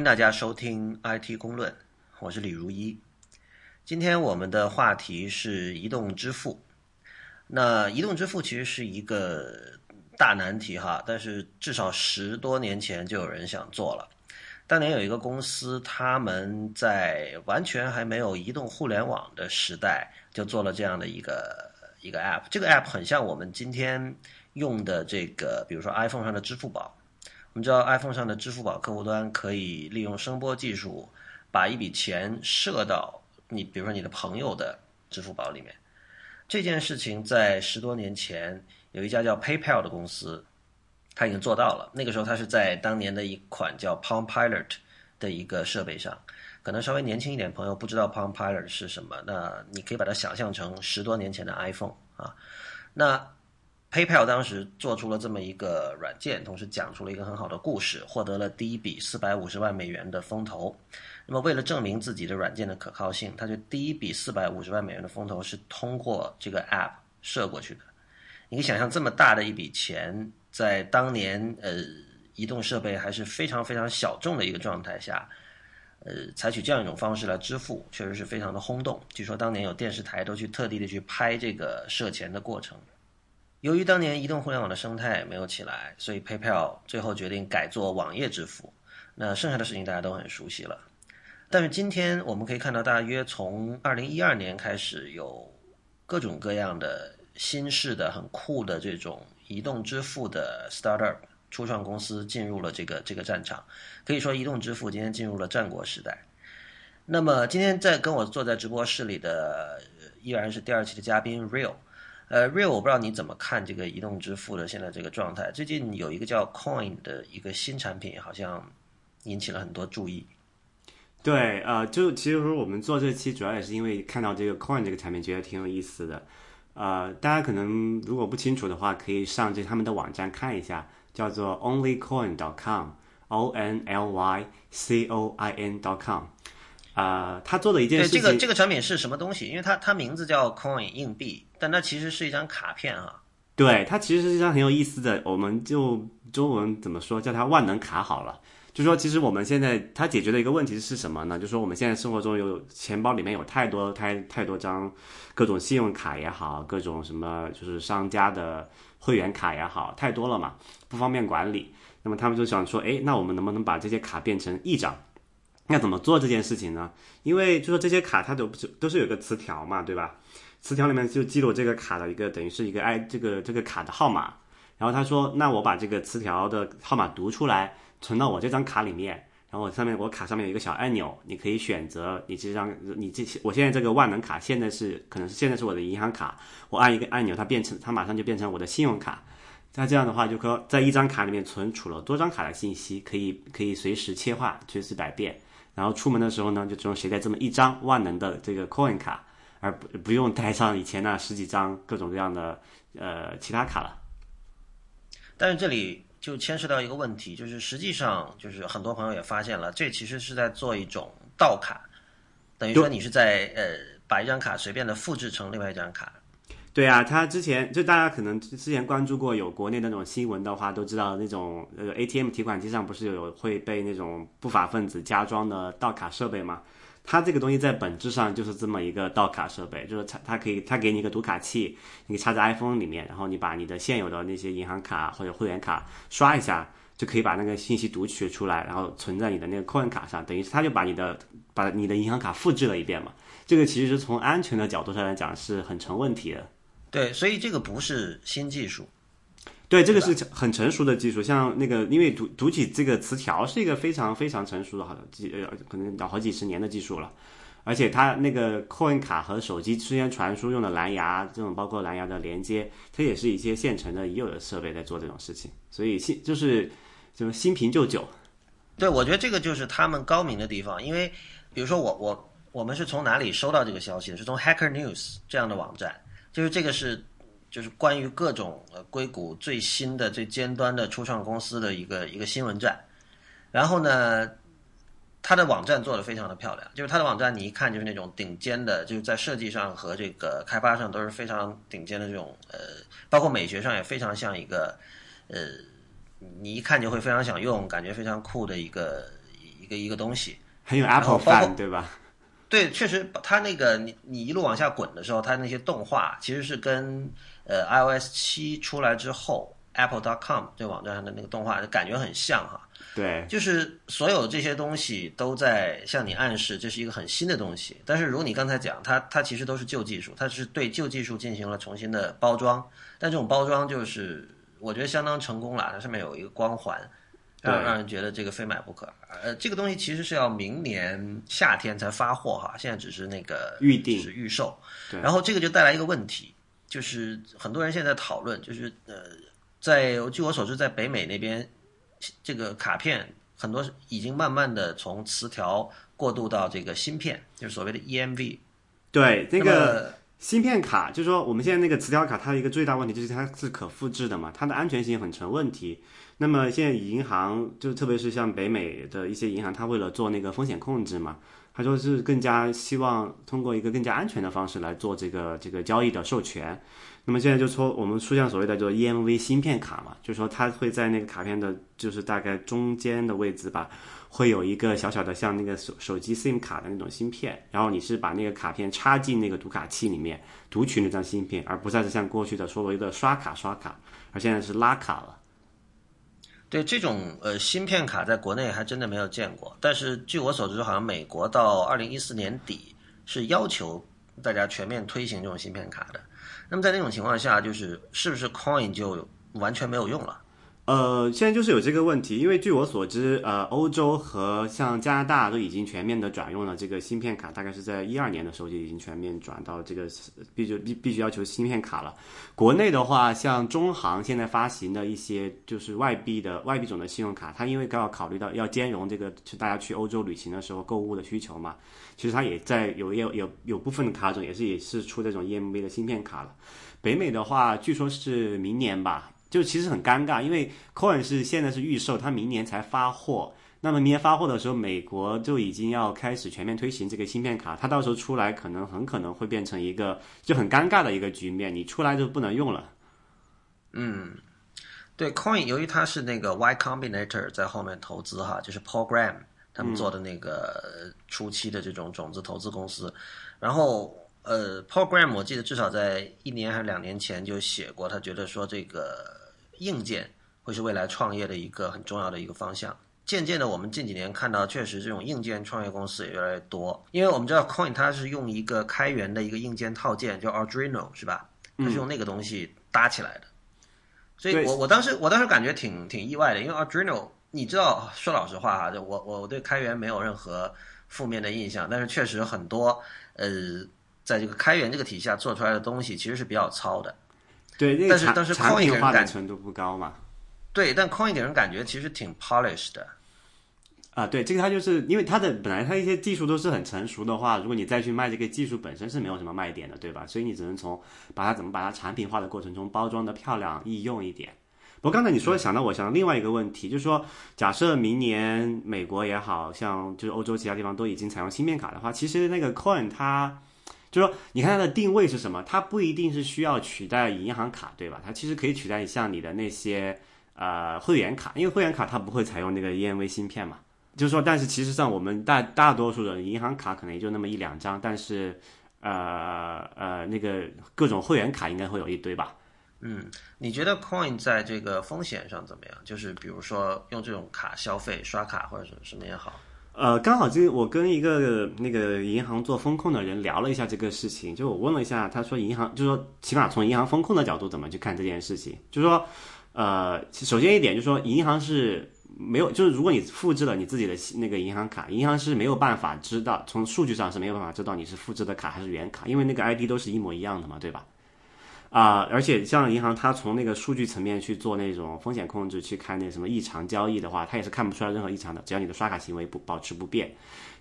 欢迎大家收听 IT 公论，我是李如一。今天我们的话题是移动支付。那移动支付其实是一个大难题哈，但是至少十多年前就有人想做了。当年有一个公司，他们在完全还没有移动互联网的时代，就做了这样的一个一个 App。这个 App 很像我们今天用的这个，比如说 iPhone 上的支付宝。我们知道 iPhone 上的支付宝客户端可以利用声波技术，把一笔钱设到你，比如说你的朋友的支付宝里面。这件事情在十多年前，有一家叫 PayPal 的公司，他已经做到了。那个时候，他是在当年的一款叫 Palm Pilot 的一个设备上。可能稍微年轻一点朋友不知道 Palm Pilot 是什么，那你可以把它想象成十多年前的 iPhone 啊。那 PayPal 当时做出了这么一个软件，同时讲出了一个很好的故事，获得了第一笔四百五十万美元的风投。那么为了证明自己的软件的可靠性，他就第一笔四百五十万美元的风投是通过这个 App 射过去的。你可以想象这么大的一笔钱，在当年呃移动设备还是非常非常小众的一个状态下，呃采取这样一种方式来支付，确实是非常的轰动。据说当年有电视台都去特地的去拍这个射钱的过程。由于当年移动互联网的生态没有起来，所以 PayPal 最后决定改做网页支付。那剩下的事情大家都很熟悉了。但是今天我们可以看到，大约从2012年开始，有各种各样的新式的、很酷的这种移动支付的 startup 初创公司进入了这个这个战场。可以说，移动支付今天进入了战国时代。那么今天在跟我坐在直播室里的依然是第二期的嘉宾 Real。呃，Real，我不知道你怎么看这个移动支付的现在这个状态。最近有一个叫 Coin 的一个新产品，好像引起了很多注意。对，呃，就其实说我们做这期主要也是因为看到这个 Coin 这个产品，觉得挺有意思的。呃，大家可能如果不清楚的话，可以上这他们的网站看一下，叫做 OnlyCoin.com，O N L Y C O I N.com。啊，他做的一件事情，这个这个产品是什么东西？因为它它名字叫 Coin 硬币，但它其实是一张卡片啊。对，它其实是一张很有意思的，我们就中文怎么说，叫它万能卡好了。就说其实我们现在它解决的一个问题是什么呢？就说我们现在生活中有钱包里面有太多太太多张各种信用卡也好，各种什么就是商家的会员卡也好，太多了嘛，不方便管理。那么他们就想说，哎，那我们能不能把这些卡变成一张？应该怎么做这件事情呢？因为就说这些卡它都不是都是有个词条嘛，对吧？词条里面就记录这个卡的一个等于是一个 i 这个这个卡的号码。然后他说，那我把这个词条的号码读出来，存到我这张卡里面。然后我上面我卡上面有一个小按钮，你可以选择你这张你这些我现在这个万能卡现在是可能是现在是我的银行卡，我按一个按钮，它变成它马上就变成我的信用卡。那这样的话，就可在一张卡里面存储了多张卡的信息，可以可以随时切换，随时百变。然后出门的时候呢，就只用携带这么一张万能的这个 Coin 卡，而不不用带上以前那十几张各种各样的呃其他卡了。但是这里就牵涉到一个问题，就是实际上就是很多朋友也发现了，这其实是在做一种盗卡，等于说你是在呃把一张卡随便的复制成另外一张卡。对啊，他之前就大家可能之前关注过有国内那种新闻的话，都知道那种呃 ATM 提款机上不是有会被那种不法分子加装的盗卡设备吗？它这个东西在本质上就是这么一个盗卡设备，就是它它可以它给你一个读卡器，你插在 iPhone 里面，然后你把你的现有的那些银行卡或者会员卡刷一下，就可以把那个信息读取出来，然后存在你的那个 Coin 卡上，等于是它就把你的把你的银行卡复制了一遍嘛。这个其实从安全的角度上来讲是很成问题的。对，所以这个不是新技术，对，这个是很成熟的技术。像那个，因为读读取这个词条是一个非常非常成熟的，好几呃，可能有好几十年的技术了。而且它那个 Coin 卡和手机之间传输用的蓝牙，这种包括蓝牙的连接，它也是一些现成的已有的设备在做这种事情。所以新就是就是新瓶旧酒。对，我觉得这个就是他们高明的地方。因为比如说我我我们是从哪里收到这个消息的？是从 Hacker News 这样的网站。就是这个是，就是关于各种呃硅谷最新的最尖端的初创公司的一个一个新闻站，然后呢，它的网站做的非常的漂亮，就是它的网站你一看就是那种顶尖的，就是在设计上和这个开发上都是非常顶尖的这种呃，包括美学上也非常像一个呃，你一看就会非常想用，感觉非常酷的一个一个一个东西。很有 Apple 范，对吧？对，确实，它那个你你一路往下滚的时候，它那些动画其实是跟呃 iOS 七出来之后 Apple.com 这网站上的那个动画感觉很像哈。对，就是所有这些东西都在向你暗示这是一个很新的东西。但是如你刚才讲，它它其实都是旧技术，它是对旧技术进行了重新的包装。但这种包装就是我觉得相当成功了，它上面有一个光环，让让人觉得这个非买不可。呃，这个东西其实是要明年夏天才发货哈，现在只是那个预定是预售。对，然后这个就带来一个问题，就是很多人现在讨论，就是呃，在据我所知，在北美那边。这个卡片很多已经慢慢的从磁条过渡到这个芯片，就是所谓的 EMV。对，那个芯片卡，就是说我们现在那个磁条卡，它的一个最大问题就是它是可复制的嘛，它的安全性很成问题。那么现在银行，就特别是像北美的一些银行，它为了做那个风险控制嘛，它说是更加希望通过一个更加安全的方式来做这个这个交易的授权。那么现在就说我们出现所谓的就 EMV 芯片卡嘛，就是说它会在那个卡片的，就是大概中间的位置吧，会有一个小小的像那个手手机 SIM 卡的那种芯片，然后你是把那个卡片插进那个读卡器里面读取那张芯片，而不再是像过去的所谓的刷卡刷卡，而现在是拉卡了。对这种呃芯片卡在国内还真的没有见过，但是据我所知，好像美国到二零一四年底是要求大家全面推行这种芯片卡的。那么在那种情况下，就是是不是 Coin 就完全没有用了？呃，现在就是有这个问题，因为据我所知，呃，欧洲和像加拿大都已经全面的转用了这个芯片卡，大概是在一二年的时候就已经全面转到这个必须必必须要求芯片卡了。国内的话，像中行现在发行的一些就是外币的外币种的信用卡，它因为刚考虑到要兼容这个去大家去欧洲旅行的时候购物的需求嘛，其实它也在有有有有部分的卡种也是也是出这种 EMV 的芯片卡了。北美的话，据说是明年吧。就其实很尴尬，因为 Coin 是现在是预售，它明年才发货。那么明年发货的时候，美国就已经要开始全面推行这个芯片卡，它到时候出来可能很可能会变成一个就很尴尬的一个局面，你出来就不能用了。嗯，对，Coin 由于它是那个 Y Combinator 在后面投资哈，就是 Program 他们做的那个初期的这种种子投资公司，然后。呃，Program 我记得至少在一年还是两年前就写过，他觉得说这个硬件会是未来创业的一个很重要的一个方向。渐渐的，我们近几年看到，确实这种硬件创业公司也越来越多。因为我们知道 Coin 它是用一个开源的一个硬件套件叫 Arduino 是吧？它是用那个东西搭起来的。所以我我当时我当时感觉挺挺意外的，因为 Arduino 你知道说老实话哈，就我我我对开源没有任何负面的印象，但是确实很多呃。在这个开源这个体系下做出来的东西，其实是比较糙的。对，但是但是 Coin 化的程度不高嘛。对，但 Coin 给人感觉其实挺 polished 的。啊，对，这个它就是因为它的本来它一些技术都是很成熟的话，如果你再去卖这个技术本身是没有什么卖点的，对吧？所以你只能从把它怎么把它产品化的过程中包装的漂亮易用一点。不过刚才你说想到我想到另外一个问题，就是说假设明年美国也好像就是欧洲其他地方都已经采用芯片卡的话，其实那个 Coin 它。就说，你看它的定位是什么？它不一定是需要取代银行卡，对吧？它其实可以取代像你的那些呃会员卡，因为会员卡它不会采用那个 EMV 芯片嘛。就是说，但是其实上我们大大多数人银行卡可能也就那么一两张，但是呃呃那个各种会员卡应该会有一堆吧。嗯，你觉得 Coin 在这个风险上怎么样？就是比如说用这种卡消费、刷卡或者什什么也好。呃，刚好就我跟一个那个银行做风控的人聊了一下这个事情，就我问了一下，他说银行就说起码从银行风控的角度怎么去看这件事情，就说呃，首先一点就是说银行是没有，就是如果你复制了你自己的那个银行卡，银行是没有办法知道从数据上是没有办法知道你是复制的卡还是原卡，因为那个 ID 都是一模一样的嘛，对吧？啊，而且像银行，它从那个数据层面去做那种风险控制，去看那什么异常交易的话，它也是看不出来任何异常的，只要你的刷卡行为不保持不变。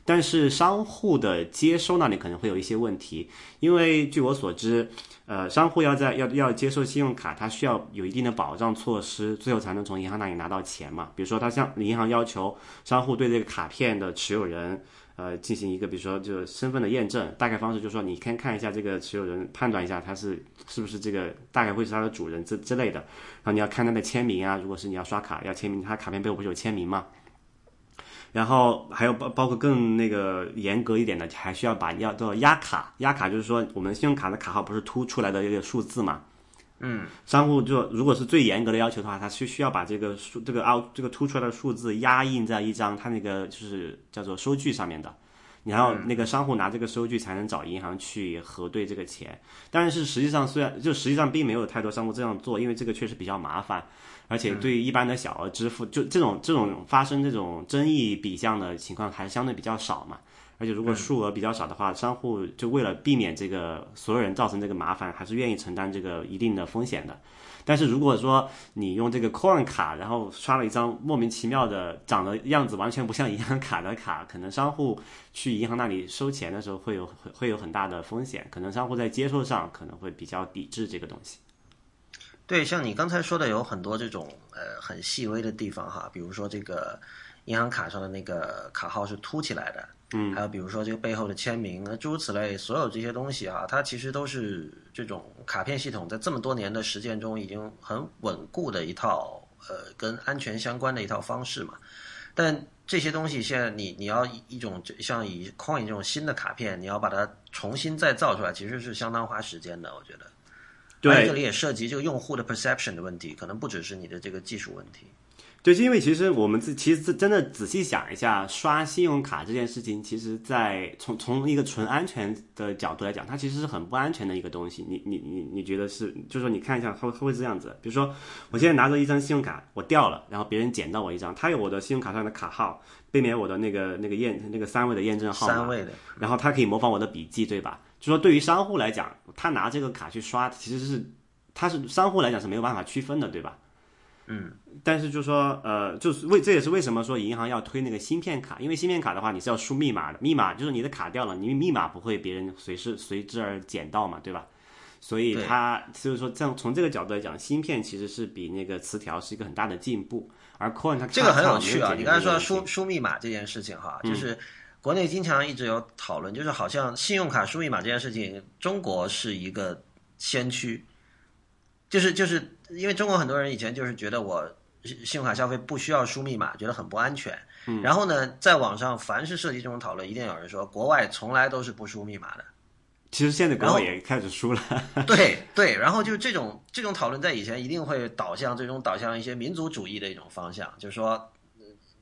但是商户的接收那里可能会有一些问题，因为据我所知，呃，商户要在要要接受信用卡，它需要有一定的保障措施，最后才能从银行那里拿到钱嘛。比如说，他向银行要求商户对这个卡片的持有人。呃，进行一个比如说就身份的验证，大概方式就是说，你先看一下这个持有人，判断一下他是是不是这个大概会是他的主人之之类的。然后你要看他的签名啊，如果是你要刷卡要签名，他卡片背后不是有签名吗？然后还有包包括更那个严格一点的，还需要把要叫压卡，压卡就是说我们信用卡的卡号不是凸出来的一个数字嘛？嗯，商户就如果是最严格的要求的话，他需需要把这个数这个凹这个凸出来的数字压印在一张他那个就是叫做收据上面的。然后那个商户拿这个收据才能找银行去核对这个钱，但是实际上虽然就实际上并没有太多商户这样做，因为这个确实比较麻烦，而且对于一般的小额支付，就这种这种发生这种争议比项的情况还是相对比较少嘛。而且如果数额比较少的话，商户就为了避免这个所有人造成这个麻烦，还是愿意承担这个一定的风险的。但是如果说你用这个 Coin 卡，然后刷了一张莫名其妙的、长得样子完全不像银行卡的卡，可能商户去银行那里收钱的时候会有会有很大的风险，可能商户在接受上可能会比较抵制这个东西。对，像你刚才说的，有很多这种呃很细微的地方哈，比如说这个银行卡上的那个卡号是凸起来的。嗯，还有比如说这个背后的签名，诸如此类，所有这些东西啊，它其实都是这种卡片系统在这么多年的实践中已经很稳固的一套呃跟安全相关的一套方式嘛。但这些东西现在你你要一种像以 Coin 这种新的卡片，你要把它重新再造出来，其实是相当花时间的，我觉得。对，这里也涉及这个用户的 perception 的问题，可能不只是你的这个技术问题。对，因为其实我们自其实真的仔细想一下，刷信用卡这件事情，其实，在从从一个纯安全的角度来讲，它其实是很不安全的一个东西。你你你你觉得是？就是说，你看一下，它会会这样子。比如说，我现在拿着一张信用卡，我掉了，然后别人捡到我一张，他有我的信用卡上的卡号，背面我的那个那个验那个三位的验证号码，三位的，然后他可以模仿我的笔记，对吧？就说对于商户来讲，他拿这个卡去刷，其实是他是商户来讲是没有办法区分的，对吧？嗯，但是就说，呃，就是为这也是为什么说银行要推那个芯片卡，因为芯片卡的话，你是要输密码的，密码就是你的卡掉了，你密码不会别人随时随之而捡到嘛，对吧？所以它就是说，这样从这个角度来讲，芯片其实是比那个磁条是一个很大的进步。而 Coin 它这个很有趣啊，你刚才说输输密码这件事情哈，就是国内经常一直有讨论，就是好像信用卡输密码这件事情，中国是一个先驱。就是就是因为中国很多人以前就是觉得我信用卡消费不需要输密码，觉得很不安全。嗯。然后呢，在网上凡是涉及这种讨论，一定有人说国外从来都是不输密码的。其实现在国外也开始输了。对对，然后就这种这种讨论在以前一定会导向最终导向一些民族主义的一种方向，就是说。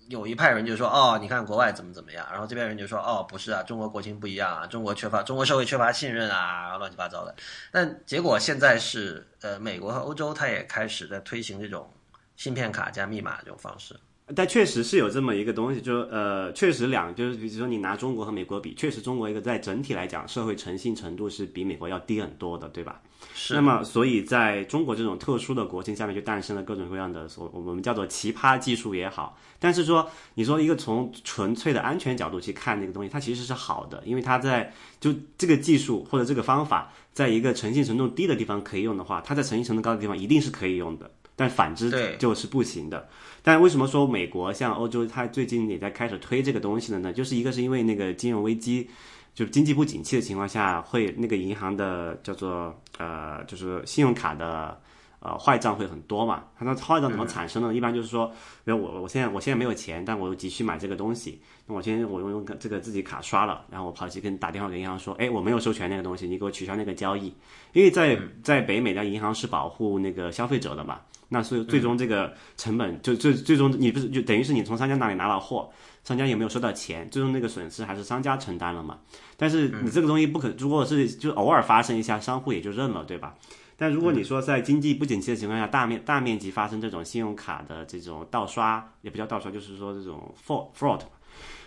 有一派人就说哦，你看国外怎么怎么样，然后这边人就说哦，不是啊，中国国情不一样啊，中国缺乏中国社会缺乏信任啊，乱七八糟的。但结果现在是呃，美国和欧洲它也开始在推行这种芯片卡加密码这种方式。但确实是有这么一个东西，就是呃，确实两就是比如说你拿中国和美国比，确实中国一个在整体来讲社会诚信程度是比美国要低很多的，对吧？是。那么所以在中国这种特殊的国情下面，就诞生了各种各样的所我们叫做奇葩技术也好。但是说你说一个从纯粹的安全角度去看这个东西，它其实是好的，因为它在就这个技术或者这个方法，在一个诚信程度低的地方可以用的话，它在诚信程度高的地方一定是可以用的。但反之就是不行的。但为什么说美国像欧洲，它最近也在开始推这个东西了呢？就是一个是因为那个金融危机，就经济不景气的情况下，会那个银行的叫做呃，就是信用卡的呃坏账会很多嘛。它那坏账怎么产生呢？一般就是说，比如我我现在我现在没有钱，但我又急需买这个东西，那我先我用用这个自己卡刷了，然后我跑去跟打电话给银行说，哎，我没有授权那个东西，你给我取消那个交易。因为在在北美的银行是保护那个消费者的嘛。那所以最终这个成本就最最终你不是就等于是你从商家那里拿了货，商家有没有收到钱？最终那个损失还是商家承担了嘛？但是你这个东西不可，如果是就偶尔发生一下，商户也就认了，对吧？但如果你说在经济不景气的情况下，大面大面积发生这种信用卡的这种盗刷，也不叫盗刷，就是说这种 fraud fraud，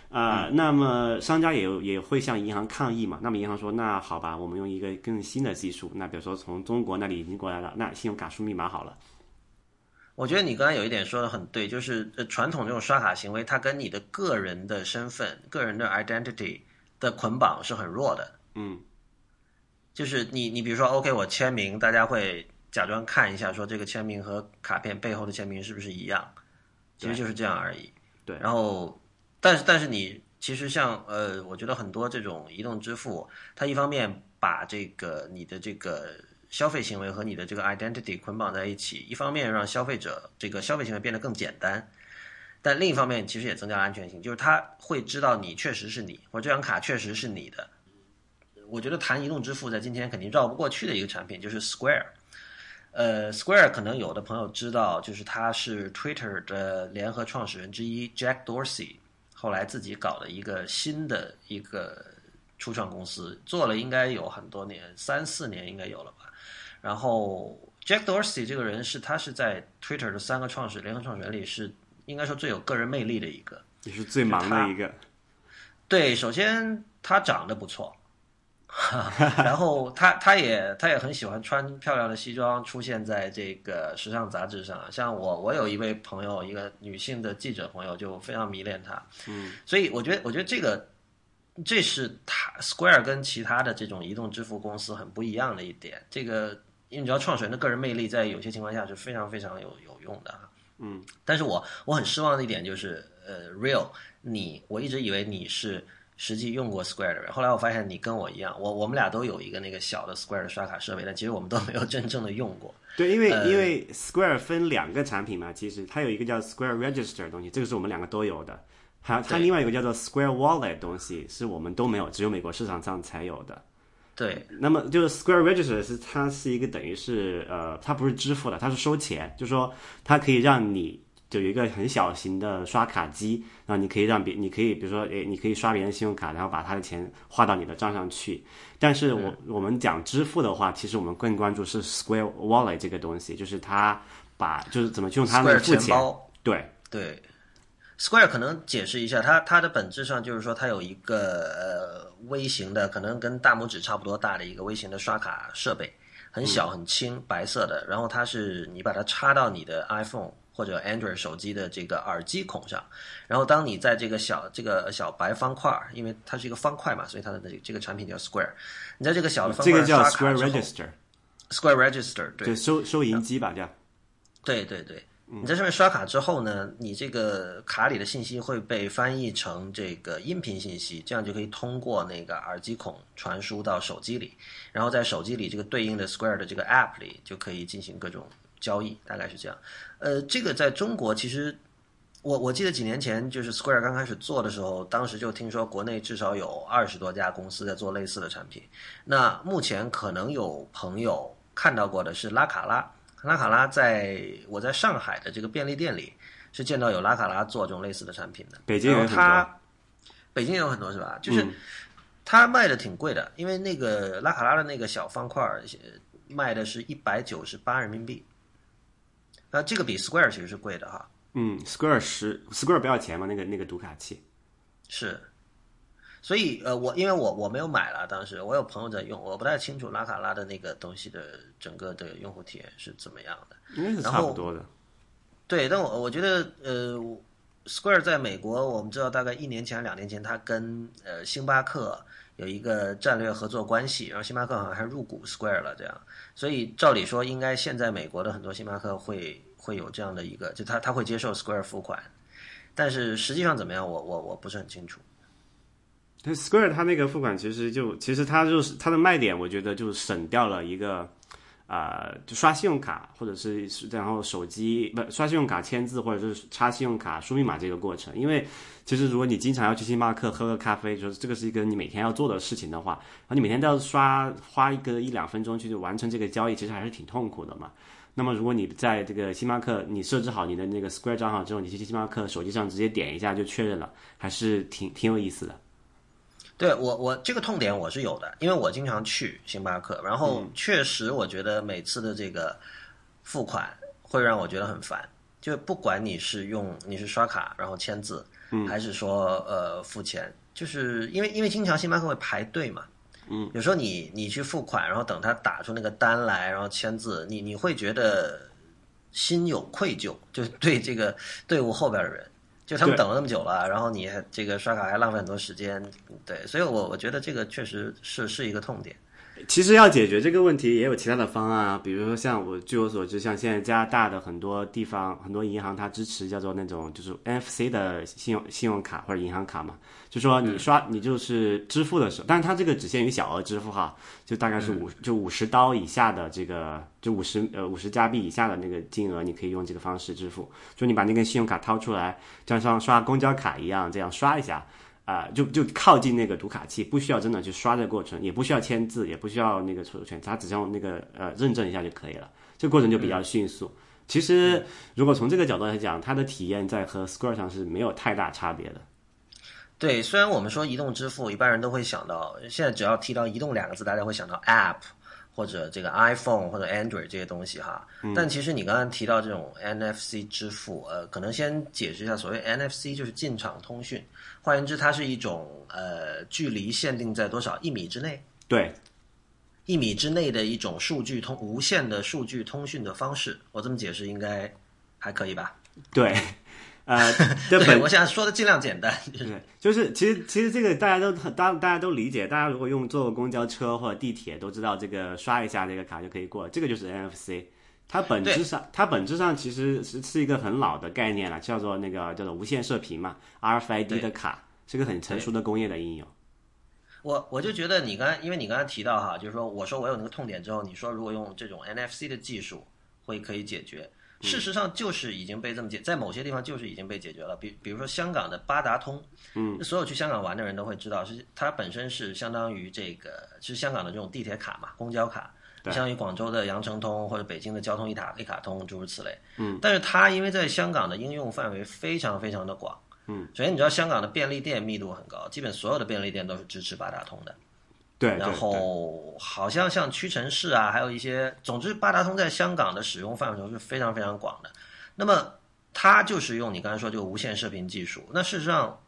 啊，那么商家也也会向银行抗议嘛？那么银行说，那好吧，我们用一个更新的技术，那比如说从中国那里引进过来了，那信用卡输密码好了。我觉得你刚才有一点说的很对，就是呃传统这种刷卡行为，它跟你的个人的身份、个人的 identity 的捆绑是很弱的。嗯，就是你你比如说，OK，我签名，大家会假装看一下，说这个签名和卡片背后的签名是不是一样？其实就是这样而已。对。然后，但是但是你其实像呃，我觉得很多这种移动支付，它一方面把这个你的这个。消费行为和你的这个 identity 捆绑在一起，一方面让消费者这个消费行为变得更简单，但另一方面其实也增加了安全性，就是他会知道你确实是你，或这张卡确实是你的。我觉得谈移动支付在今天肯定绕不过去的一个产品就是 Square。呃，Square 可能有的朋友知道，就是他是 Twitter 的联合创始人之一 Jack Dorsey，后来自己搞了一个新的一个初创公司，做了应该有很多年，三四年应该有了吧。然后 Jack Dorsey 这个人是他是在 Twitter 的三个创始联合创始人里是应该说最有个人魅力的一个，也是最忙的一个。对，首先他长得不错。然后他他也他也很喜欢穿漂亮的西装出现在这个时尚杂志上，像我我有一位朋友，一个女性的记者朋友就非常迷恋他，嗯，所以我觉得我觉得这个这是他 Square 跟其他的这种移动支付公司很不一样的一点，这个因为你知道创始人的个人魅力在有些情况下是非常非常有有用的哈，嗯，但是我我很失望的一点就是呃 Real 你我一直以为你是。实际用过 Square 的人，后来我发现你跟我一样，我我们俩都有一个那个小的 Square 的刷卡设备，但其实我们都没有真正的用过。对，因为因为 Square 分两个产品嘛，其实它有一个叫 Square Register 的东西，这个是我们两个都有的，还有它另外一个叫做 Square Wallet 东西是我们都没有，只有美国市场上才有的。对，那么就是 Square Register 是它是一个等于是呃，它不是支付的，它是收钱，就是说它可以让你。就有一个很小型的刷卡机，然后你可以让别，你可以比如说，诶，你可以刷别人信用卡，然后把他的钱划到你的账上去。但是我我们讲支付的话，其实我们更关注是 Square Wallet 这个东西，就是它把就是怎么去用它来付钱。对对，Square 可能解释一下，它它的本质上就是说它有一个呃微型的，可能跟大拇指差不多大的一个微型的刷卡设备，很小很轻，白色的，然后它是你把它插到你的 iPhone。或者 Android 手机的这个耳机孔上，然后当你在这个小这个小白方块，因为它是一个方块嘛，所以它的这这个产品叫 Square。你在这个小的方块这个叫 Square Register，Square Register 对收收银机吧，这样。对对对，你在上面刷卡之后呢，你这个卡里的信息会被翻译成这个音频信息，这样就可以通过那个耳机孔传输到手机里，然后在手机里这个对应的 Square 的这个 App 里就可以进行各种。交易大概是这样，呃，这个在中国其实，我我记得几年前就是 Square 刚开始做的时候，当时就听说国内至少有二十多家公司在做类似的产品。那目前可能有朋友看到过的是拉卡拉，拉卡拉在我在上海的这个便利店里是见到有拉卡拉做这种类似的产品的。北京有很多，北京有很多是吧？就是它卖的挺贵的，因为那个拉卡拉的那个小方块卖的是一百九十八人民币。那这个比 Square 其实是贵的哈。嗯，Square 十 Square 不要钱吗？那个那个读卡器是。所以呃，我因为我我没有买了，当时我有朋友在用，我不太清楚拉卡拉的那个东西的整个的用户体验是怎么样的。应该是差不多的。对，但我我觉得呃，Square 在美国，我们知道大概一年前、两年前，它跟呃星巴克有一个战略合作关系，然后星巴克好像还入股 Square 了，这样。所以照理说，应该现在美国的很多星巴克会会有这样的一个，就他他会接受 Square 付款，但是实际上怎么样，我我我不是很清楚。但 Square 它那个付款其实就其实它就是它的卖点，我觉得就省掉了一个啊，就刷信用卡或者是然后手机不刷信用卡签字或者是插信用卡输密码这个过程，因为。其实，如果你经常要去星巴克喝个咖啡，就是这个是一个你每天要做的事情的话，然后你每天都要刷花一个一两分钟去完成这个交易，其实还是挺痛苦的嘛。那么，如果你在这个星巴克你设置好你的那个 Square 账号之后，你去星巴克手机上直接点一下就确认了，还是挺挺有意思的。对我，我这个痛点我是有的，因为我经常去星巴克，然后确实我觉得每次的这个付款会让我觉得很烦，就不管你是用你是刷卡然后签字。还是说呃付钱，就是因为因为经常星巴克会排队嘛，嗯，有时候你你去付款，然后等他打出那个单来，然后签字，你你会觉得心有愧疚，就是对这个队伍后边的人，就他们等了那么久了，然后你这个刷卡还浪费很多时间，对，所以我我觉得这个确实是是一个痛点。其实要解决这个问题，也有其他的方案啊，比如说像我据我所知，像现在加拿大的很多地方、很多银行，它支持叫做那种就是 NFC 的信用信用卡或者银行卡嘛，就说你刷你就是支付的时候，但是它这个只限于小额支付哈，就大概是五就五十刀以下的这个就五十呃五十加币以下的那个金额，你可以用这个方式支付，就你把那根信用卡掏出来，就像刷公交卡一样，这样刷一下。啊、就就靠近那个读卡器，不需要真的去刷这个过程，也不需要签字，也不需要那个授权，它只要那个呃认证一下就可以了，这个过程就比较迅速。其实如果从这个角度来讲，它的体验在和 Square 上是没有太大差别的。对，虽然我们说移动支付，一般人都会想到，现在只要提到移动两个字，大家会想到 App 或者这个 iPhone 或者 Android 这些东西哈。但其实你刚刚提到这种 NFC 支付，呃，可能先解释一下，所谓 NFC 就是进场通讯，换言之，它是一种呃距离限定在多少一米之内，对，一米之内的一种数据通无线的数据通讯的方式。我这么解释应该还可以吧？对，呃，这对，本我想说的尽量简单，就是对，就是其实其实这个大家都大大家都理解，大家如果用坐公交车或者地铁都知道，这个刷一下这个卡就可以过，这个就是 NFC。它本质上，它本质上其实是是一个很老的概念了，叫做那个叫做无线射频嘛，RFID 的卡是个很成熟的工业的应用。我我就觉得你刚才，因为你刚才提到哈，就是说我说我有那个痛点之后，你说如果用这种 NFC 的技术会可以解决，事实上就是已经被这么解，在某些地方就是已经被解决了。比比如说香港的八达通，嗯，所有去香港玩的人都会知道，是它本身是相当于这个是香港的这种地铁卡嘛，公交卡。相当于广州的羊城通或者北京的交通一卡一卡通诸如此类，嗯，但是它因为在香港的应用范围非常非常的广，嗯，首先你知道香港的便利店密度很高，基本所有的便利店都是支持八达通的，对，然后好像像屈臣氏啊，还有一些，总之八达通在香港的使用范畴是非常非常广的。那么它就是用你刚才说这个无线射频技术，那事实上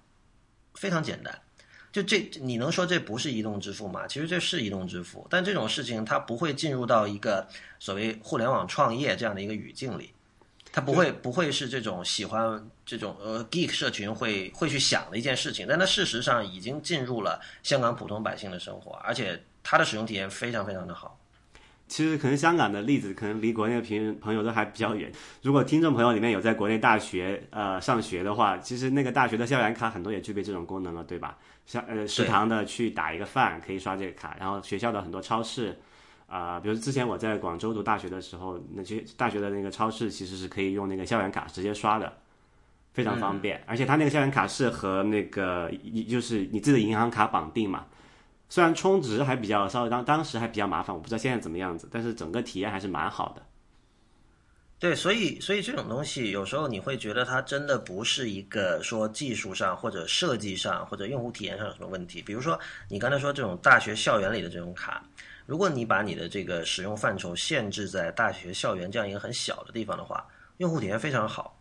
非常简单。就这，你能说这不是移动支付吗？其实这是移动支付，但这种事情它不会进入到一个所谓互联网创业这样的一个语境里，它不会不会是这种喜欢这种呃 geek 社群会会去想的一件事情，但它事实上已经进入了香港普通百姓的生活，而且它的使用体验非常非常的好。其实可能香港的例子可能离国内的朋朋友都还比较远。如果听众朋友里面有在国内大学呃上学的话，其实那个大学的校园卡很多也具备这种功能了，对吧？像呃食堂的去打一个饭可以刷这个卡，然后学校的很多超市。啊、比如之前我在广州读大学的时候，那些大学的那个超市其实是可以用那个校园卡直接刷的，非常方便。而且它那个校园卡是和那个一就是你自己的银行卡绑定嘛，虽然充值还比较稍微当当时还比较麻烦，我不知道现在怎么样子，但是整个体验还是蛮好的。对，所以所以这种东西有时候你会觉得它真的不是一个说技术上或者设计上或者用户体验上有什么问题。比如说你刚才说这种大学校园里的这种卡，如果你把你的这个使用范畴限制在大学校园这样一个很小的地方的话，用户体验非常好。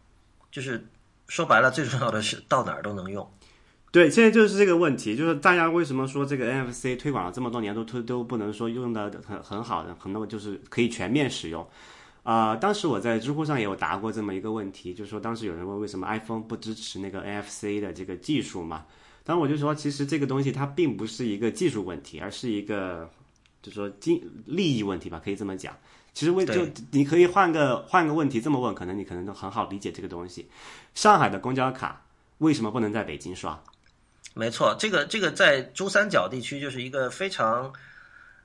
就是说白了，最重要的是到哪儿都能用。对，现在就是这个问题，就是大家为什么说这个 NFC 推广了这么多年都推都不能说用的很很好的，很多就是可以全面使用。啊、当时我在知乎上也有答过这么一个问题，就是说当时有人问为什么 iPhone 不支持那个 NFC 的这个技术嘛？当时我就说，其实这个东西它并不是一个技术问题，而是一个就说经利益问题吧，可以这么讲。其实为就你可以换个换个问题这么问，可能你可能都很好理解这个东西。上海的公交卡为什么不能在北京刷？没错，这个这个在珠三角地区就是一个非常，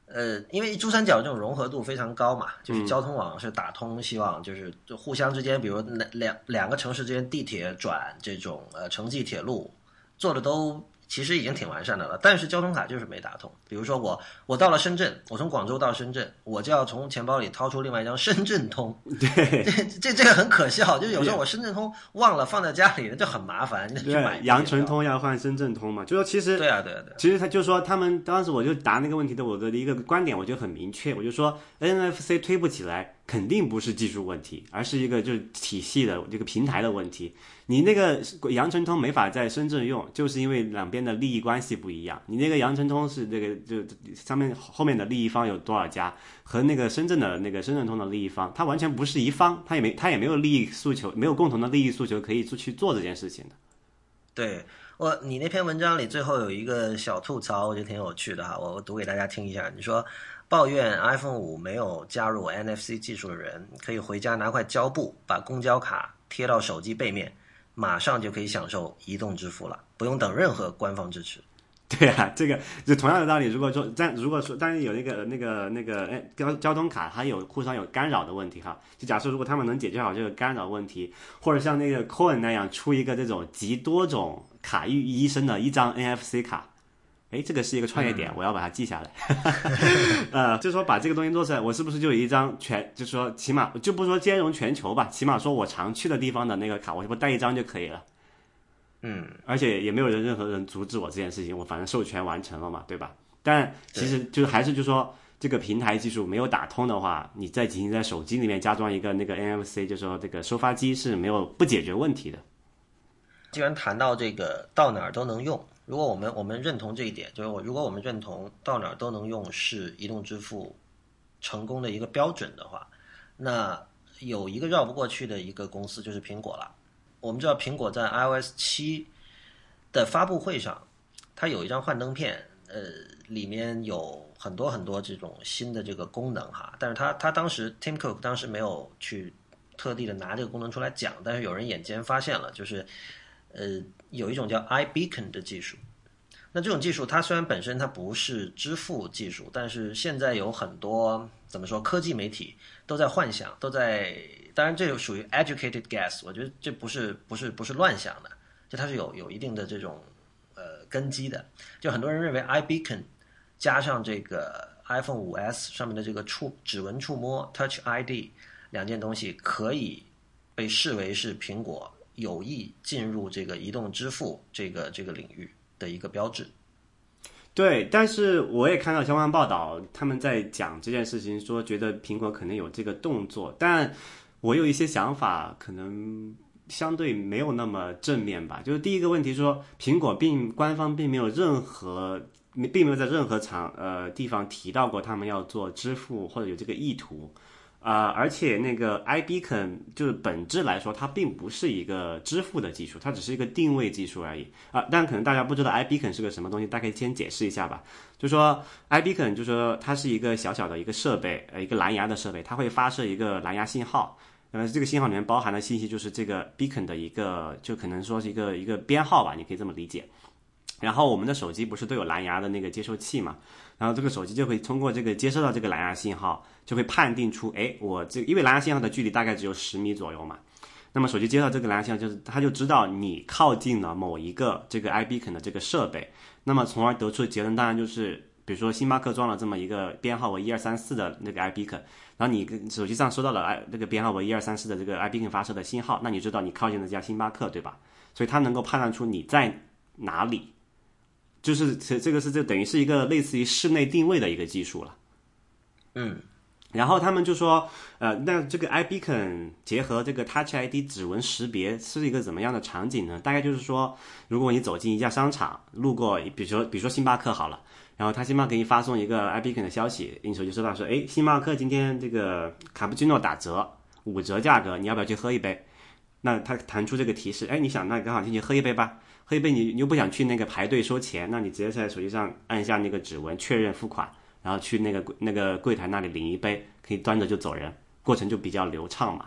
呃，因为珠三角这种融合度非常高嘛，就是交通网是打通，希望就是就互相之间，比如两两两个城市之间地铁转这种呃城际铁路做的都其实已经挺完善的了，但是交通卡就是没打通。比如说我我到了深圳，我从广州到深圳，我就要从钱包里掏出另外一张深圳通，对，这这这个很可笑，就是有时候我深圳通忘了放在家里，就很麻烦，你得去买对，。羊城通要换深圳通嘛，就说其实对啊，对啊，对啊。其实他就说他们当时我就答那个问题的我的一个观点，我就很明确，我就说 NFC 推不起来，肯定不是技术问题，而是一个就是体系的这个平台的问题。你那个羊城通没法在深圳用，就是因为两边的利益关系不一样。你那个羊城通是这个就上面后面的利益方有多少家，和那个深圳的那个深圳通的利益方，它完全不是一方，它也没它也没有利益诉求，没有共同的利益诉求可以去做这件事情的。对我，你那篇文章里最后有一个小吐槽，我觉得挺有趣的哈，我我读给大家听一下。你说，抱怨 iPhone 五没有加入 NFC 技术的人，可以回家拿块胶布，把公交卡贴到手机背面，马上就可以享受移动支付了，不用等任何官方支持。对啊，这个就同样的道理。如果说但如果说但是有那个那个那个哎交交通卡，它有互相有干扰的问题哈。就假设如果他们能解决好这个干扰问题，或者像那个 Coin 那样出一个这种集多种卡于一身的一张 NFC 卡，哎，这个是一个创业点，我要把它记下来。呃，就说把这个东西做出来，我是不是就有一张全，就说起码就不说兼容全球吧，起码说我常去的地方的那个卡，我是不是带一张就可以了？嗯，而且也没有人任何人阻止我这件事情，我反正授权完成了嘛，对吧？但其实就是还是就说这个平台技术没有打通的话，你再仅仅在手机里面加装一个那个 NFC，就说这个收发机是没有不解决问题的。既然谈到这个到哪儿都能用，如果我们我们认同这一点，就是我如果我们认同到哪儿都能用是移动支付成功的一个标准的话，那有一个绕不过去的一个公司就是苹果了。我们知道苹果在 iOS 七的发布会上，它有一张幻灯片，呃，里面有很多很多这种新的这个功能哈。但是它它当时 Tim Cook 当时没有去特地的拿这个功能出来讲，但是有人眼尖发现了，就是呃有一种叫 iBeacon 的技术。那这种技术它虽然本身它不是支付技术，但是现在有很多怎么说科技媒体都在幻想，都在。当然，这属于 educated guess，我觉得这不是不是不是乱想的，就它是有有一定的这种呃根基的。就很多人认为 iBeacon 加上这个 iPhone 5s 上面的这个触指纹触摸 Touch ID 两件东西，可以被视为是苹果有意进入这个移动支付这个这个领域的一个标志。对，但是我也看到相关报道，他们在讲这件事情，说觉得苹果可能有这个动作，但。我有一些想法，可能相对没有那么正面吧。就是第一个问题说，苹果并官方并没有任何，并没有在任何场呃地方提到过他们要做支付或者有这个意图啊。而且那个 iBeacon 就是本质来说，它并不是一个支付的技术，它只是一个定位技术而已啊。但可能大家不知道 iBeacon 是个什么东西，大概先解释一下吧。就说 iBeacon 就说它是一个小小的一个设备，呃，一个蓝牙的设备，它会发射一个蓝牙信号。呃，这个信号里面包含的信息就是这个 beacon 的一个，就可能说是一个一个编号吧，你可以这么理解。然后我们的手机不是都有蓝牙的那个接收器嘛？然后这个手机就会通过这个接收到这个蓝牙信号，就会判定出，哎，我这因为蓝牙信号的距离大概只有十米左右嘛，那么手机接到这个蓝牙信号，就是它就知道你靠近了某一个这个 iBeacon 的这个设备，那么从而得出的结论当然就是。比如说，星巴克装了这么一个编号为一二三四的那个 iBeacon，然后你手机上收到了 i 那个编号为一二三四的这个 iBeacon 发射的信号，那你知道你靠近了这家星巴克，对吧？所以它能够判断出你在哪里，就是这这个是这等于是一个类似于室内定位的一个技术了。嗯，然后他们就说，呃，那这个 iBeacon 结合这个 Touch ID 指纹识别是一个怎么样的场景呢？大概就是说，如果你走进一家商场，路过，比如说比如说星巴克好了。然后他星巴克给你发送一个 iBeacon 的消息，你手机收到说，哎，星巴克今天这个卡布奇诺打折，五折价格，你要不要去喝一杯？那他弹出这个提示，哎，你想那刚好进去喝一杯吧，喝一杯你你又不想去那个排队收钱，那你直接在手机上按一下那个指纹确认付款，然后去那个那个柜台那里领一杯，可以端着就走人，过程就比较流畅嘛。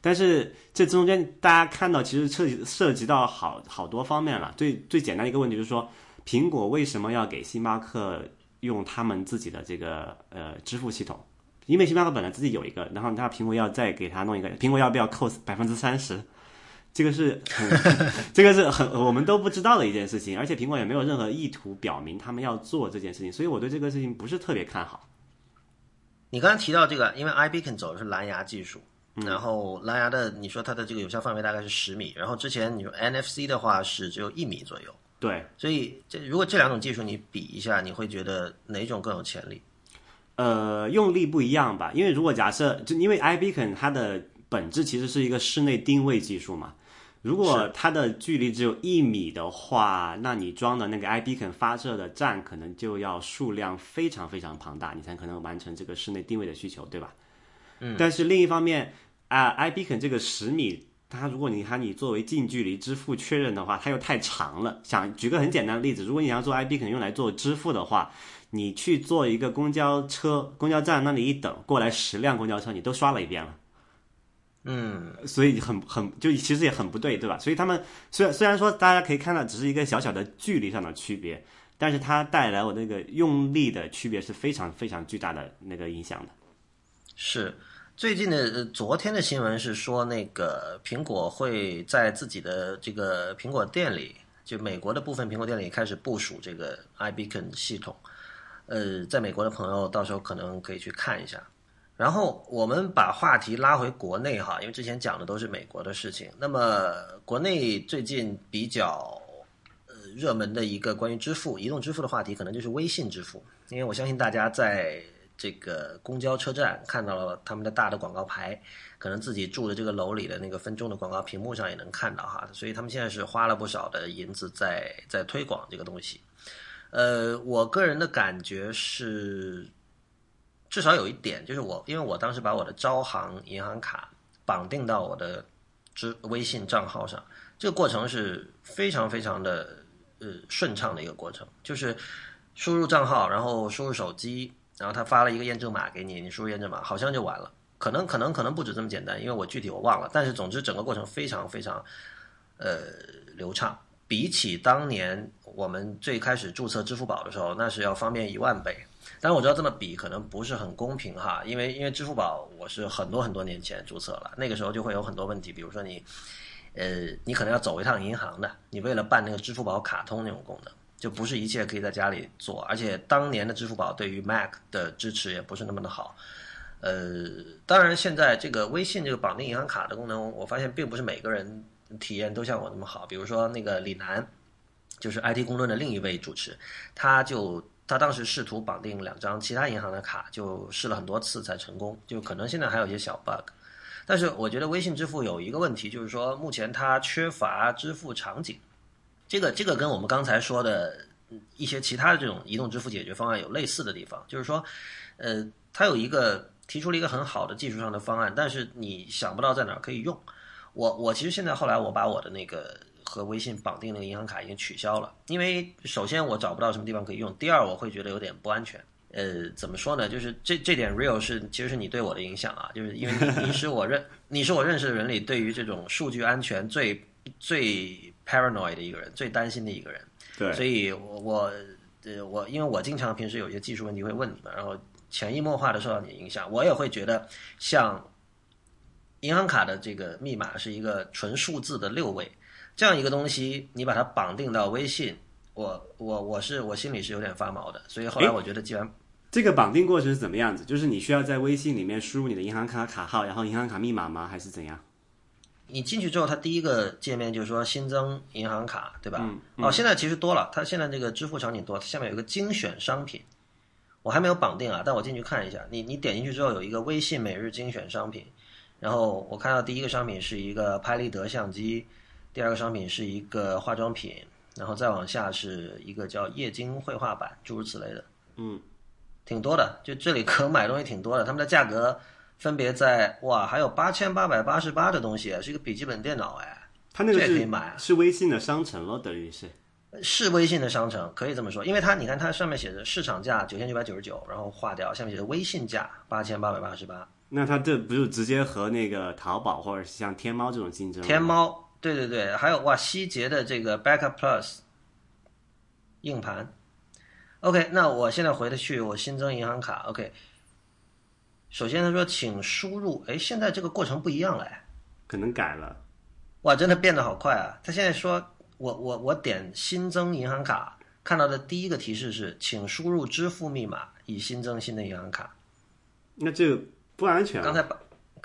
但是这中间大家看到其实涉及涉及到好好多方面了，最最简单一个问题就是说。苹果为什么要给星巴克用他们自己的这个呃支付系统？因为星巴克本来自己有一个，然后他苹果要再给他弄一个，苹果要不要扣百分之三十？这个是很 这个是很我们都不知道的一件事情，而且苹果也没有任何意图表明他们要做这件事情，所以我对这个事情不是特别看好。你刚刚提到这个，因为 iBeacon 走的是蓝牙技术，然后蓝牙的你说它的这个有效范围大概是十米，然后之前你说 NFC 的话是只有一米左右。对，所以这如果这两种技术你比一下，你会觉得哪种更有潜力？呃，用力不一样吧。因为如果假设，就因为 iBeacon 它的本质其实是一个室内定位技术嘛。如果它的距离只有一米的话，那你装的那个 iBeacon 发射的站可能就要数量非常非常庞大，你才可能完成这个室内定位的需求，对吧？嗯。但是另一方面啊，iBeacon 这个十米它如果你喊你作为近距离支付确认的话，它又太长了。想举个很简单的例子，如果你要做可能用来做支付的话，你去坐一个公交车公交站那里一等，过来十辆公交车，你都刷了一遍了。嗯，所以很很就其实也很不对，对吧？所以他们虽然虽然说大家可以看到只是一个小小的距离上的区别，但是它带来我那个用力的区别是非常非常巨大的那个影响的。是最近的呃昨天的新闻是说，那个苹果会在自己的这个苹果店里，就美国的部分苹果店里开始部署这个 iBeacon 系统。呃，在美国的朋友到时候可能可以去看一下。然后我们把话题拉回国内哈，因为之前讲的都是美国的事情。那么国内最近比较呃热门的一个关于支付、移动支付的话题，可能就是微信支付。因为我相信大家在这个公交车站看到了他们的大的广告牌，可能自己住的这个楼里的那个分钟的广告屏幕上也能看到哈。所以他们现在是花了不少的银子在在推广这个东西。呃，我个人的感觉是。至少有一点，就是我，因为我当时把我的招行银行卡绑定到我的支微信账号上，这个过程是非常非常的呃顺畅的一个过程，就是输入账号，然后输入手机，然后他发了一个验证码给你，你输入验证码，好像就完了。可能可能可能不止这么简单，因为我具体我忘了。但是总之整个过程非常非常呃流畅，比起当年我们最开始注册支付宝的时候，那是要方便一万倍。但我知道这么比可能不是很公平哈，因为因为支付宝我是很多很多年前注册了，那个时候就会有很多问题，比如说你，呃，你可能要走一趟银行的，你为了办那个支付宝卡通那种功能，就不是一切可以在家里做，而且当年的支付宝对于 Mac 的支持也不是那么的好，呃，当然现在这个微信这个绑定银行卡的功能，我发现并不是每个人体验都像我那么好，比如说那个李楠，就是 IT 公论的另一位主持，他就。他当时试图绑定两张其他银行的卡，就试了很多次才成功，就可能现在还有一些小 bug。但是我觉得微信支付有一个问题，就是说目前它缺乏支付场景。这个这个跟我们刚才说的一些其他的这种移动支付解决方案有类似的地方，就是说，呃，它有一个提出了一个很好的技术上的方案，但是你想不到在哪儿可以用。我我其实现在后来我把我的那个。和微信绑定那个银行卡已经取消了，因为首先我找不到什么地方可以用，第二我会觉得有点不安全。呃，怎么说呢？就是这这点 real 是其实是你对我的影响啊，就是因为你你是我认你是我认识的人里对于这种数据安全最最 paranoid 的一个人，最担心的一个人。对，所以我我呃我因为我经常平时有些技术问题会问你嘛，然后潜移默化的受到你影响，我也会觉得像银行卡的这个密码是一个纯数字的六位。这样一个东西，你把它绑定到微信，我我我是我心里是有点发毛的，所以后来我觉得，既然这个绑定过程是怎么样子，就是你需要在微信里面输入你的银行卡卡号，然后银行卡密码吗？还是怎样？你进去之后，它第一个界面就是说新增银行卡，对吧？嗯。哦，现在其实多了，它现在这个支付场景多，它下面有个精选商品，我还没有绑定啊，但我进去看一下，你你点进去之后有一个微信每日精选商品，然后我看到第一个商品是一个拍立得相机。第二个商品是一个化妆品，然后再往下是一个叫液晶绘画板，诸如此类的。嗯，挺多的，就这里可买东西挺多的。他们的价格分别在哇，还有八千八百八十八的东西，是一个笔记本电脑哎。它那个可以买，是微信的商城咯，等于是。是微信的商城，可以这么说，因为它你看它上面写着市场价九千九百九十九，然后划掉，下面写着微信价八千八百八十八。那它这不是直接和那个淘宝或者是像天猫这种竞争？天猫。对对对，还有哇，希捷的这个 Backup Plus 硬盘。OK，那我现在回得去，我新增银行卡。OK，首先他说请输入，哎，现在这个过程不一样了，哎，可能改了。哇，真的变得好快啊！他现在说我我我点新增银行卡，看到的第一个提示是请输入支付密码以新增新的银行卡。那这个不安全。啊刚才把。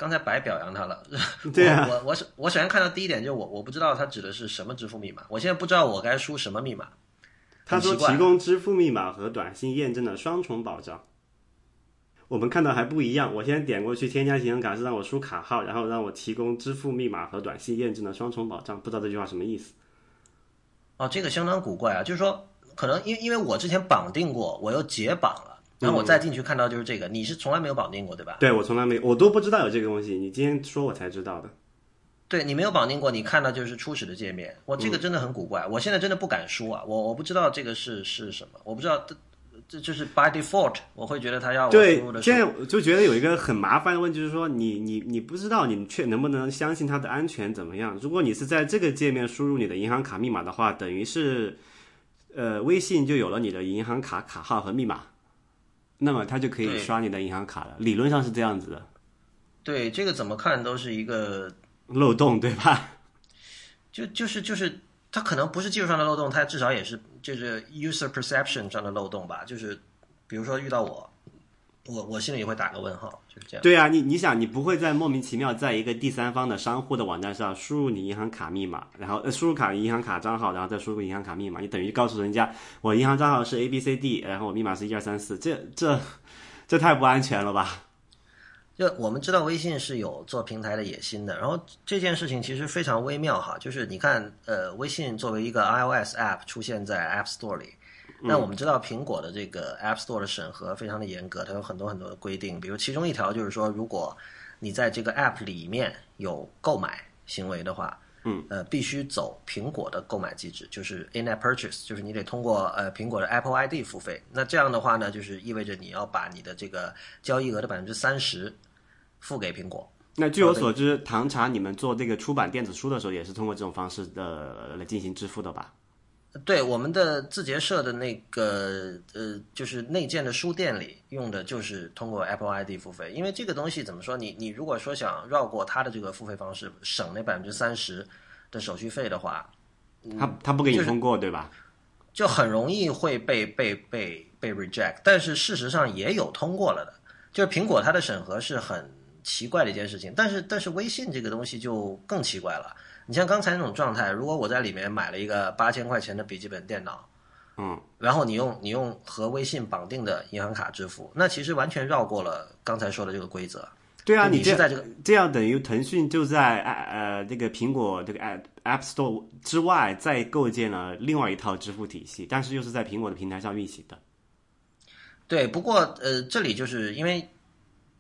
刚才白表扬他了，对啊，我我是我首先看到第一点就是我我不知道他指的是什么支付密码，我现在不知道我该输什么密码。他说提供支付密码和短信验证的双重保障。我们看到还不一样，我先点过去添加信用卡是让我输卡号，然后让我提供支付密码和短信验证的双重保障，不知道这句话什么意思。哦，这个相当古怪啊，就是说可能因因为我之前绑定过，我又解绑了。然后我再进去看到就是这个，你是从来没有绑定过对吧？对，我从来没，我都不知道有这个东西，你今天说我才知道的。对你没有绑定过，你看到就是初始的界面，我这个真的很古怪，我现在真的不敢输啊，我我不知道这个是是什么，我不知道这这就是 by default，我会觉得他要我对现在我就觉得有一个很麻烦的问题，就是说你你你不知道你确能不能相信它的安全怎么样。如果你是在这个界面输入你的银行卡密码的话，等于是呃微信就有了你的银行卡卡号和密码，那么他就可以刷你的银行卡了。理论上是这样子的，对这个怎么看都是一个漏洞对吧？就就是就是，它可能不是技术上的漏洞，它至少也是就是 user perception 上的漏洞吧。就是比如说遇到我，我我心里也会打个问号，就是这样。对啊，你你想，你不会在莫名其妙在一个第三方的商户的网站上输入你银行卡密码，然后呃输入卡银行卡账号，然后再输入银行卡密码，你等于告诉人家我银行账号是 A B C D，然后我密码是一二三四，这这 这太不安全了吧？就我们知道微信是有做平台的野心的，然后这件事情其实非常微妙哈，就是你看，呃，微信作为一个 iOS app 出现在 App Store 里，那我们知道苹果的这个 App Store 的审核非常的严格，它有很多很多的规定，比如其中一条就是说，如果你在这个 app 里面有购买行为的话，嗯，呃，必须走苹果的购买机制，就是 in-app purchase，就是你得通过呃苹果的 Apple ID 付费。那这样的话呢，就是意味着你要把你的这个交易额的百分之三十付给苹果。那据我所知，唐茶你们做这个出版电子书的时候，也是通过这种方式的来进行支付的吧？对我们的字节社的那个呃，就是内建的书店里用的就是通过 Apple ID 付费，因为这个东西怎么说，你你如果说想绕过它的这个付费方式，省那百分之三十的手续费的话，他他不给你就是通过，对吧？就很容易会被被被被 reject。但是事实上也有通过了的，就是苹果它的审核是很奇怪的一件事情，但是但是微信这个东西就更奇怪了。你像刚才那种状态，如果我在里面买了一个八千块钱的笔记本电脑，嗯，然后你用你用和微信绑定的银行卡支付，那其实完全绕过了刚才说的这个规则。对啊，你是在这个这样等于腾讯就在呃这个苹果这个 App App Store 之外再构建了另外一套支付体系，但是又是在苹果的平台上运行的。对，不过呃，这里就是因为，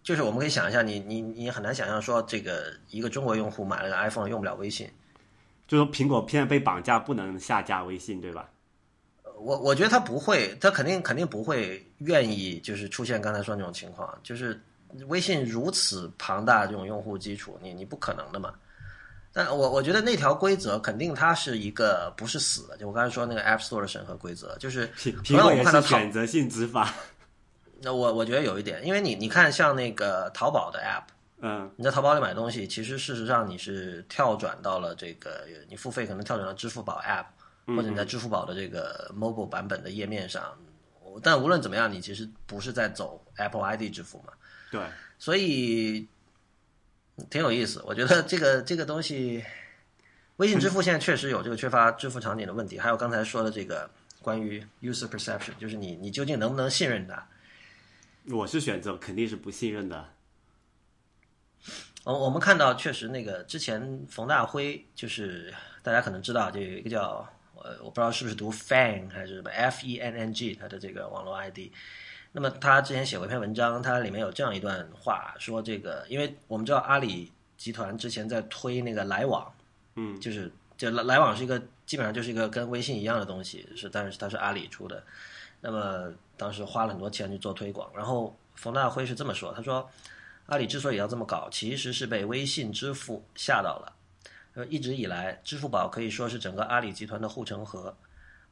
就是我们可以想一下，你你你很难想象说这个一个中国用户买了个 iPhone 用不了微信。就说苹果现在被绑架，不能下架微信，对吧？我我觉得他不会，他肯定肯定不会愿意，就是出现刚才说那种情况，就是微信如此庞大的这种用户基础，你你不可能的嘛。但我我觉得那条规则肯定它是一个不是死的，就我刚才说那个 App Store 的审核规则，就是苹果也是选择性执法。那我我觉得有一点，因为你你看像那个淘宝的 App。嗯，你在淘宝里买东西，其实事实上你是跳转到了这个，你付费可能跳转到支付宝 App，或者你在支付宝的这个 mobile 版本的页面上。但无论怎么样，你其实不是在走 Apple ID 支付嘛，对，所以挺有意思。我觉得这个这个东西，微信支付现在确实有这个缺乏支付场景的问题。还有刚才说的这个关于 user perception，就是你你究竟能不能信任它？我是选择肯定是不信任的。我我们看到，确实那个之前冯大辉，就是大家可能知道，就有一个叫呃，我不知道是不是读 Fang 还是什么 F E N N G，他的这个网络 ID。那么他之前写过一篇文章，它里面有这样一段话，说这个，因为我们知道阿里集团之前在推那个来往，嗯，就是就来来往是一个基本上就是一个跟微信一样的东西，是但是它是阿里出的。那么当时花了很多钱去做推广，然后冯大辉是这么说，他说。阿里之所以要这么搞，其实是被微信支付吓到了。一直以来，支付宝可以说是整个阿里集团的护城河。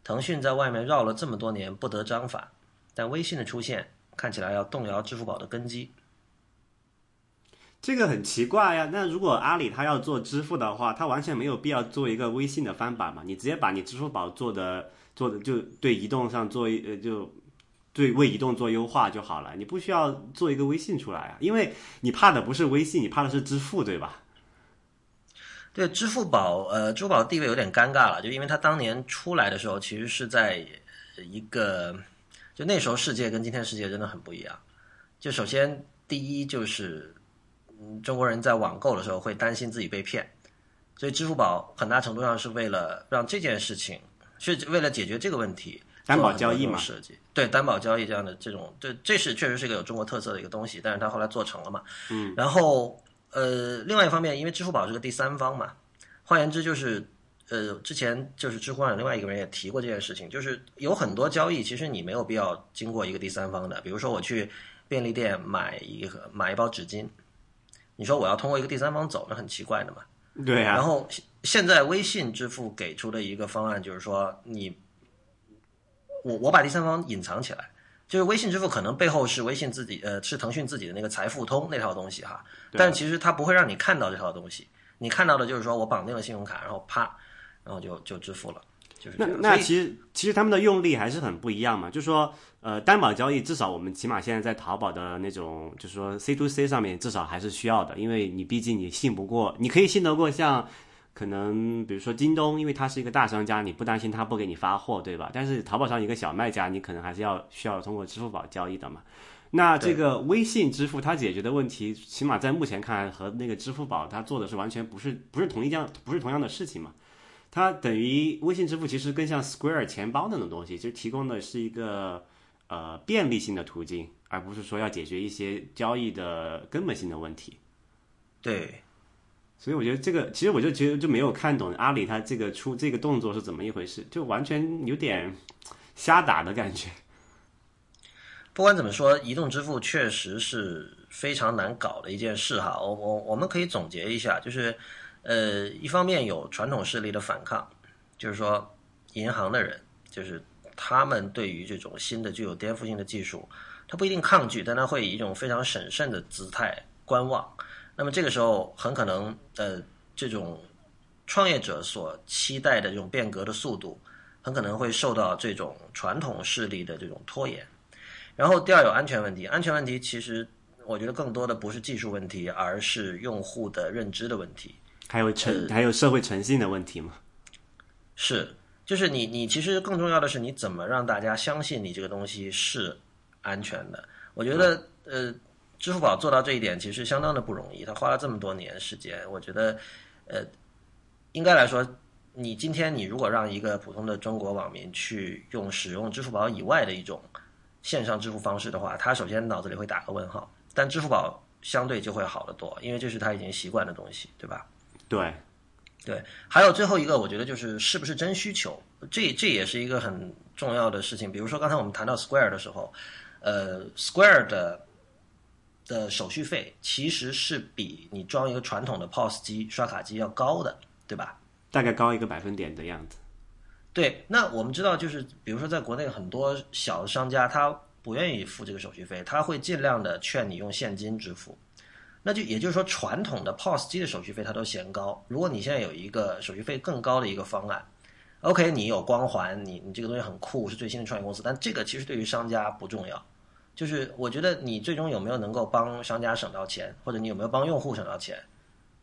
腾讯在外面绕了这么多年不得章法，但微信的出现看起来要动摇支付宝的根基。这个很奇怪呀。那如果阿里它要做支付的话，它完全没有必要做一个微信的翻版嘛？你直接把你支付宝做的做的就对移动上做一呃就。对，为移动做优化就好了，你不需要做一个微信出来啊，因为你怕的不是微信，你怕的是支付，对吧？对，支付宝，呃，支付宝地位有点尴尬了，就因为它当年出来的时候，其实是在一个，就那时候世界跟今天世界真的很不一样。就首先第一就是，嗯，中国人在网购的时候会担心自己被骗，所以支付宝很大程度上是为了让这件事情，是为了解决这个问题。担保交易嘛，设计对担保交易这样的这种，对，这是确实是一个有中国特色的一个东西，但是它后来做成了嘛。嗯。然后呃，另外一方面，因为支付宝是个第三方嘛，换言之就是，呃，之前就是知乎上另外一个人也提过这件事情，就是有很多交易其实你没有必要经过一个第三方的，比如说我去便利店买一个买一包纸巾，你说我要通过一个第三方走，那很奇怪的嘛。对啊。然后现在微信支付给出的一个方案就是说，你我我把第三方隐藏起来。就是微信支付可能背后是微信自己，呃，是腾讯自己的那个财付通那套东西哈，但其实它不会让你看到这套东西，你看到的就是说我绑定了信用卡，然后啪，然后就就支付了，就是那那其实其实他们的用力还是很不一样嘛，就是说呃担保交易至少我们起码现在在淘宝的那种就是说 C to C 上面至少还是需要的，因为你毕竟你信不过，你可以信得过像。可能比如说京东，因为它是一个大商家，你不担心它不给你发货，对吧？但是淘宝上一个小卖家，你可能还是要需要通过支付宝交易的嘛。那这个微信支付它解决的问题，起码在目前看来和那个支付宝它做的是完全不是不是同一样不是同样的事情嘛。它等于微信支付其实更像 Square 钱包那种东西，就提供的是一个呃便利性的途径，而不是说要解决一些交易的根本性的问题。对。所以我觉得这个，其实我就觉得就没有看懂阿里它这个出这个动作是怎么一回事，就完全有点瞎打的感觉。不管怎么说，移动支付确实是非常难搞的一件事哈。我我我们可以总结一下，就是呃，一方面有传统势力的反抗，就是说银行的人，就是他们对于这种新的具有颠覆性的技术，他不一定抗拒，但他会以一种非常审慎的姿态观望。那么这个时候，很可能，呃，这种创业者所期待的这种变革的速度，很可能会受到这种传统势力的这种拖延。然后第二有安全问题，安全问题其实我觉得更多的不是技术问题，而是用户的认知的问题，还有诚还有社会诚信的问题嘛。是，就是你你其实更重要的是你怎么让大家相信你这个东西是安全的。我觉得，呃。支付宝做到这一点其实相当的不容易，他花了这么多年时间，我觉得，呃，应该来说，你今天你如果让一个普通的中国网民去用使用支付宝以外的一种线上支付方式的话，他首先脑子里会打个问号。但支付宝相对就会好得多，因为这是他已经习惯的东西，对吧？对，对。还有最后一个，我觉得就是是不是真需求，这这也是一个很重要的事情。比如说刚才我们谈到 Square 的时候，呃，Square 的。的手续费其实是比你装一个传统的 POS 机、刷卡机要高的，对吧？大概高一个百分点的样子。对，那我们知道，就是比如说，在国内很多小的商家，他不愿意付这个手续费，他会尽量的劝你用现金支付。那就也就是说，传统的 POS 机的手续费他都嫌高。如果你现在有一个手续费更高的一个方案，OK，你有光环，你你这个东西很酷，是最新的创业公司，但这个其实对于商家不重要。就是我觉得你最终有没有能够帮商家省到钱，或者你有没有帮用户省到钱，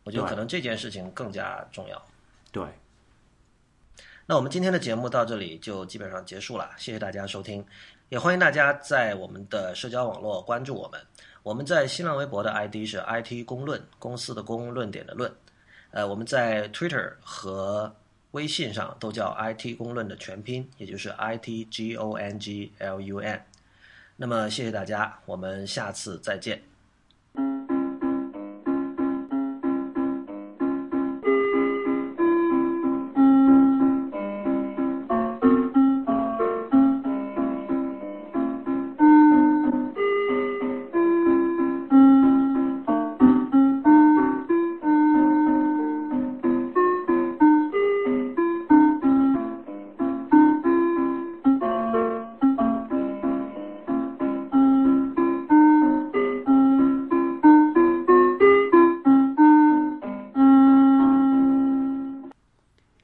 我觉得可能这件事情更加重要。对。那我们今天的节目到这里就基本上结束了，谢谢大家收听，也欢迎大家在我们的社交网络关注我们。我们在新浪微博的 ID 是 IT 公论，公司的公论点的论。呃，我们在 Twitter 和微信上都叫 IT 公论的全拼，也就是 IT G O N G L U N。那么，谢谢大家，我们下次再见。